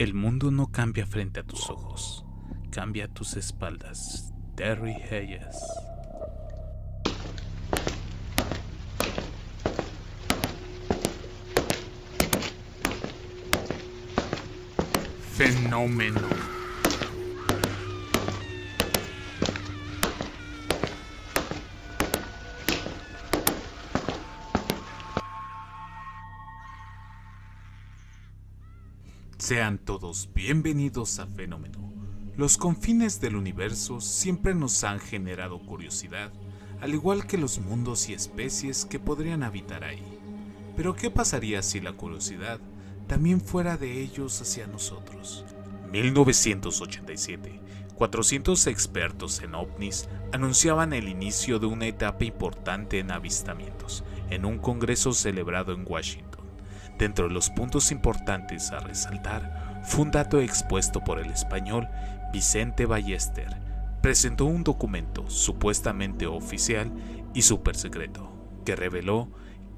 El mundo no cambia frente a tus ojos, cambia a tus espaldas. Terry Hayes. Fenómeno. Sean todos bienvenidos a Fenómeno. Los confines del universo siempre nos han generado curiosidad, al igual que los mundos y especies que podrían habitar ahí. Pero ¿qué pasaría si la curiosidad también fuera de ellos hacia nosotros? 1987. 400 expertos en ovnis anunciaban el inicio de una etapa importante en avistamientos en un congreso celebrado en Washington. Dentro de los puntos importantes a resaltar fue un dato expuesto por el español Vicente Ballester. Presentó un documento supuestamente oficial y super secreto que reveló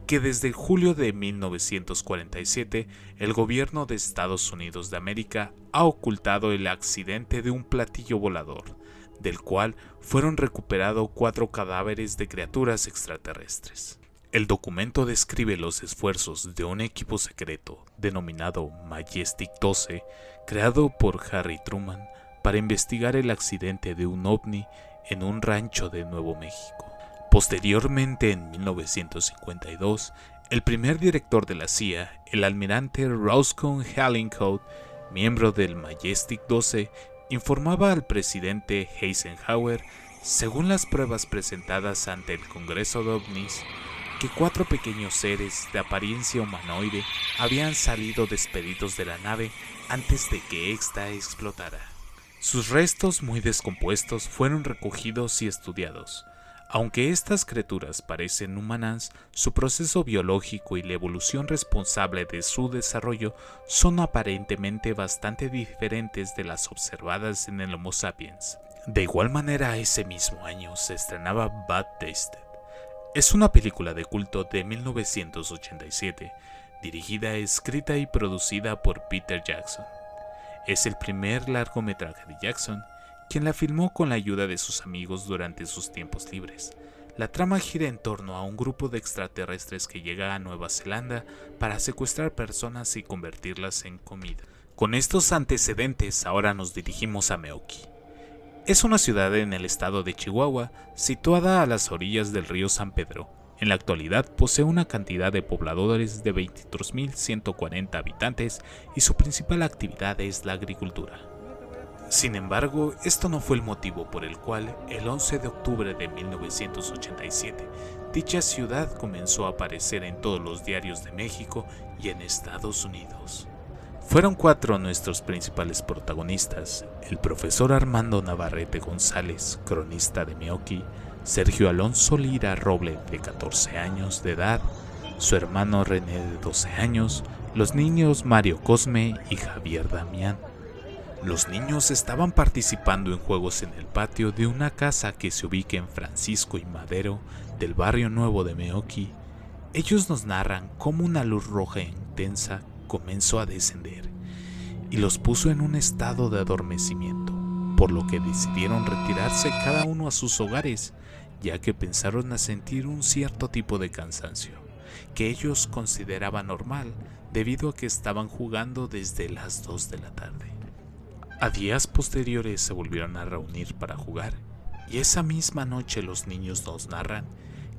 que desde julio de 1947 el gobierno de Estados Unidos de América ha ocultado el accidente de un platillo volador, del cual fueron recuperados cuatro cadáveres de criaturas extraterrestres. El documento describe los esfuerzos de un equipo secreto denominado Majestic 12, creado por Harry Truman para investigar el accidente de un ovni en un rancho de Nuevo México. Posteriormente, en 1952, el primer director de la CIA, el almirante Roscoe Hallincourt, miembro del Majestic 12, informaba al presidente Eisenhower, según las pruebas presentadas ante el Congreso de OVNIs, que cuatro pequeños seres de apariencia humanoide habían salido despedidos de la nave antes de que ésta explotara. Sus restos muy descompuestos fueron recogidos y estudiados. Aunque estas criaturas parecen humanas, su proceso biológico y la evolución responsable de su desarrollo son aparentemente bastante diferentes de las observadas en el Homo sapiens. De igual manera, ese mismo año se estrenaba Bad Taste, es una película de culto de 1987, dirigida, escrita y producida por Peter Jackson. Es el primer largometraje de Jackson, quien la filmó con la ayuda de sus amigos durante sus tiempos libres. La trama gira en torno a un grupo de extraterrestres que llega a Nueva Zelanda para secuestrar personas y convertirlas en comida. Con estos antecedentes ahora nos dirigimos a Meoki, es una ciudad en el estado de Chihuahua, situada a las orillas del río San Pedro. En la actualidad posee una cantidad de pobladores de 23.140 habitantes y su principal actividad es la agricultura. Sin embargo, esto no fue el motivo por el cual el 11 de octubre de 1987 dicha ciudad comenzó a aparecer en todos los diarios de México y en Estados Unidos. Fueron cuatro nuestros principales protagonistas, el profesor Armando Navarrete González, cronista de Meoki, Sergio Alonso Lira Roble, de 14 años de edad, su hermano René, de 12 años, los niños Mario Cosme y Javier Damián. Los niños estaban participando en juegos en el patio de una casa que se ubica en Francisco y Madero, del barrio nuevo de Meoki. Ellos nos narran cómo una luz roja intensa comenzó a descender y los puso en un estado de adormecimiento, por lo que decidieron retirarse cada uno a sus hogares, ya que pensaron a sentir un cierto tipo de cansancio, que ellos consideraban normal debido a que estaban jugando desde las 2 de la tarde. A días posteriores se volvieron a reunir para jugar, y esa misma noche los niños nos narran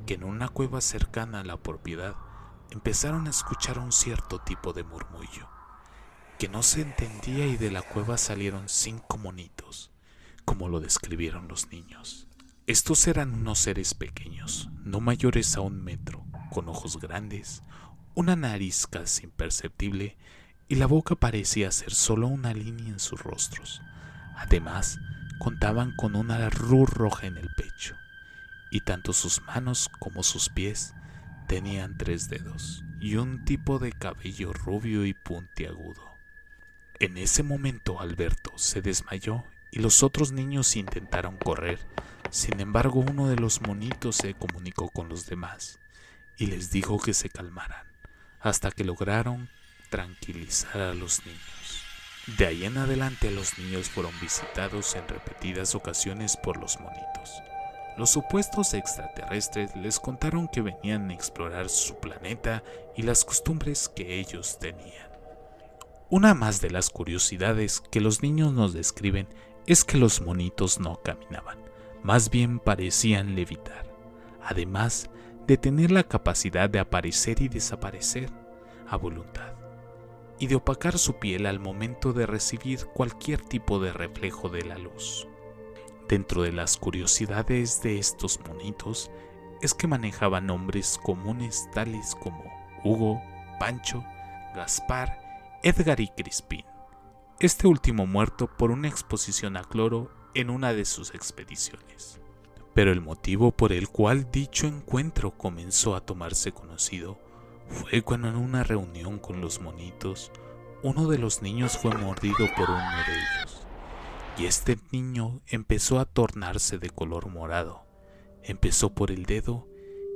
que en una cueva cercana a la propiedad empezaron a escuchar un cierto tipo de murmullo que no se entendía y de la cueva salieron cinco monitos, como lo describieron los niños. Estos eran unos seres pequeños, no mayores a un metro, con ojos grandes, una nariz casi imperceptible y la boca parecía ser solo una línea en sus rostros. Además, contaban con una luz roja en el pecho, y tanto sus manos como sus pies Tenían tres dedos y un tipo de cabello rubio y puntiagudo. En ese momento Alberto se desmayó y los otros niños intentaron correr. Sin embargo, uno de los monitos se comunicó con los demás y les dijo que se calmaran, hasta que lograron tranquilizar a los niños. De ahí en adelante los niños fueron visitados en repetidas ocasiones por los monitos. Los supuestos extraterrestres les contaron que venían a explorar su planeta y las costumbres que ellos tenían. Una más de las curiosidades que los niños nos describen es que los monitos no caminaban, más bien parecían levitar, además de tener la capacidad de aparecer y desaparecer a voluntad, y de opacar su piel al momento de recibir cualquier tipo de reflejo de la luz. Dentro de las curiosidades de estos monitos es que manejaban nombres comunes tales como Hugo, Pancho, Gaspar Edgar y Crispin, este último muerto por una exposición a cloro en una de sus expediciones. Pero el motivo por el cual dicho encuentro comenzó a tomarse conocido fue cuando en una reunión con los monitos, uno de los niños fue mordido por uno de ellos, y este niño empezó a tornarse de color morado. Empezó por el dedo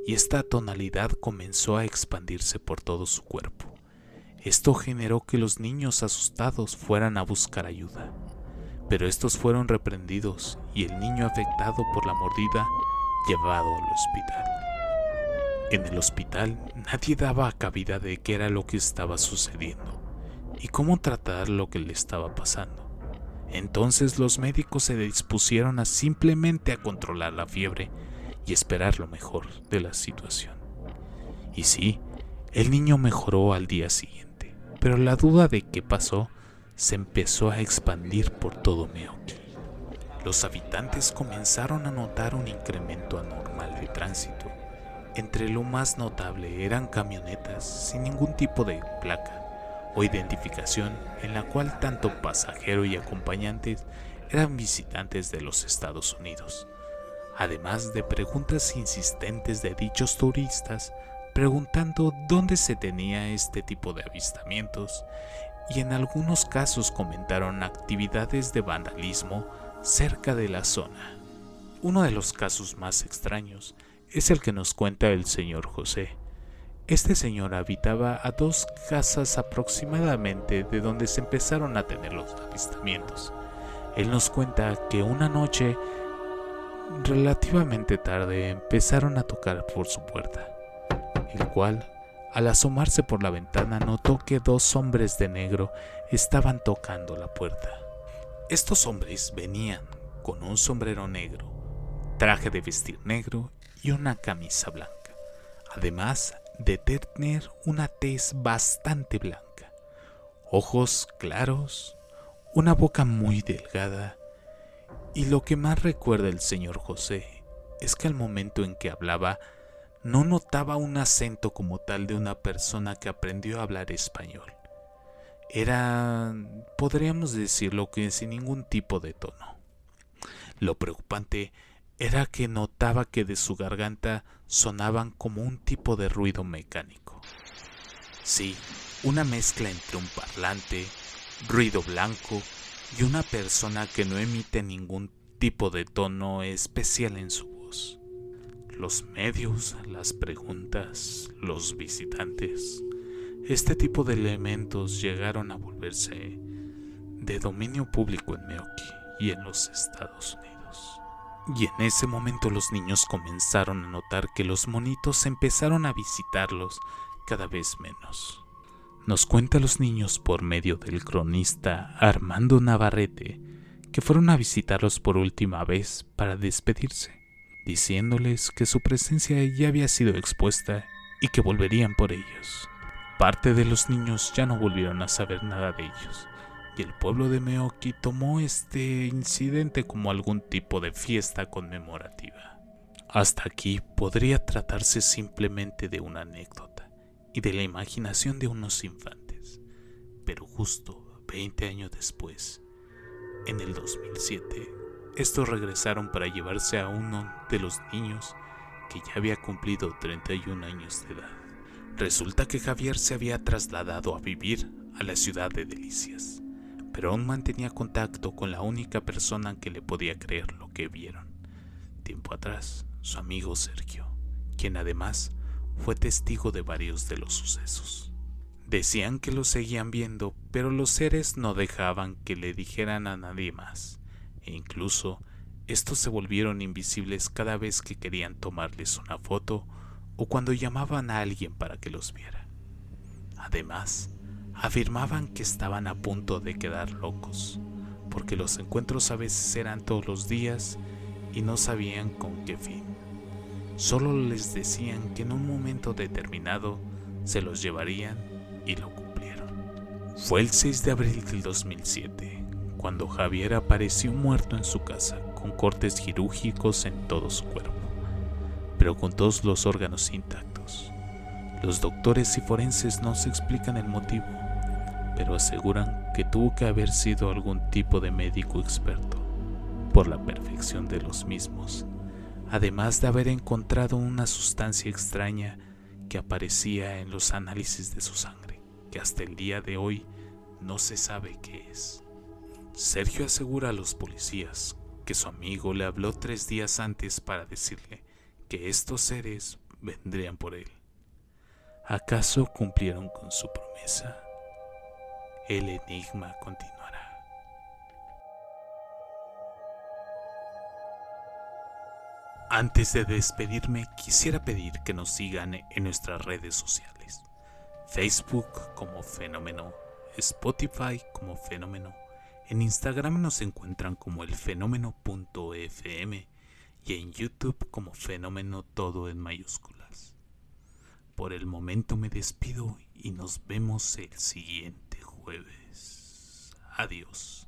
y esta tonalidad comenzó a expandirse por todo su cuerpo. Esto generó que los niños asustados fueran a buscar ayuda, pero estos fueron reprendidos y el niño afectado por la mordida llevado al hospital. En el hospital nadie daba cabida de qué era lo que estaba sucediendo y cómo tratar lo que le estaba pasando. Entonces los médicos se dispusieron a simplemente a controlar la fiebre y esperar lo mejor de la situación. Y sí, el niño mejoró al día siguiente pero la duda de qué pasó se empezó a expandir por todo Meoki. Los habitantes comenzaron a notar un incremento anormal de tránsito. Entre lo más notable eran camionetas sin ningún tipo de placa o identificación en la cual tanto pasajero y acompañantes eran visitantes de los Estados Unidos, además de preguntas insistentes de dichos turistas preguntando dónde se tenía este tipo de avistamientos y en algunos casos comentaron actividades de vandalismo cerca de la zona. Uno de los casos más extraños es el que nos cuenta el señor José. Este señor habitaba a dos casas aproximadamente de donde se empezaron a tener los avistamientos. Él nos cuenta que una noche, relativamente tarde, empezaron a tocar por su puerta el cual, al asomarse por la ventana, notó que dos hombres de negro estaban tocando la puerta. Estos hombres venían con un sombrero negro, traje de vestir negro y una camisa blanca, además de tener una tez bastante blanca, ojos claros, una boca muy delgada, y lo que más recuerda el señor José es que al momento en que hablaba no notaba un acento como tal de una persona que aprendió a hablar español. Era, podríamos decirlo que sin ningún tipo de tono. Lo preocupante era que notaba que de su garganta sonaban como un tipo de ruido mecánico. Sí, una mezcla entre un parlante, ruido blanco y una persona que no emite ningún tipo de tono especial en su voz los medios, las preguntas, los visitantes. Este tipo de elementos llegaron a volverse de dominio público en Meoki y en los Estados Unidos. Y en ese momento los niños comenzaron a notar que los monitos empezaron a visitarlos cada vez menos. Nos cuenta los niños por medio del cronista Armando Navarrete que fueron a visitarlos por última vez para despedirse diciéndoles que su presencia ya había sido expuesta y que volverían por ellos. Parte de los niños ya no volvieron a saber nada de ellos, y el pueblo de Meoki tomó este incidente como algún tipo de fiesta conmemorativa. Hasta aquí podría tratarse simplemente de una anécdota y de la imaginación de unos infantes, pero justo 20 años después, en el 2007, estos regresaron para llevarse a uno de los niños que ya había cumplido 31 años de edad. Resulta que Javier se había trasladado a vivir a la ciudad de Delicias, pero aún mantenía contacto con la única persona que le podía creer lo que vieron. Tiempo atrás, su amigo Sergio, quien además fue testigo de varios de los sucesos. Decían que lo seguían viendo, pero los seres no dejaban que le dijeran a nadie más, e incluso estos se volvieron invisibles cada vez que querían tomarles una foto o cuando llamaban a alguien para que los viera. Además, afirmaban que estaban a punto de quedar locos, porque los encuentros a veces eran todos los días y no sabían con qué fin. Solo les decían que en un momento determinado se los llevarían y lo cumplieron. Fue el 6 de abril del 2007, cuando Javier apareció muerto en su casa con cortes quirúrgicos en todo su cuerpo, pero con todos los órganos intactos. Los doctores y forenses no se explican el motivo, pero aseguran que tuvo que haber sido algún tipo de médico experto, por la perfección de los mismos, además de haber encontrado una sustancia extraña que aparecía en los análisis de su sangre, que hasta el día de hoy no se sabe qué es. Sergio asegura a los policías que su amigo le habló tres días antes para decirle que estos seres vendrían por él. ¿Acaso cumplieron con su promesa? El enigma continuará. Antes de despedirme, quisiera pedir que nos sigan en nuestras redes sociales. Facebook como Fenómeno, Spotify como Fenómeno, en Instagram nos encuentran como el fenómeno.fm y en YouTube como fenómeno todo en mayúsculas. Por el momento me despido y nos vemos el siguiente jueves. Adiós.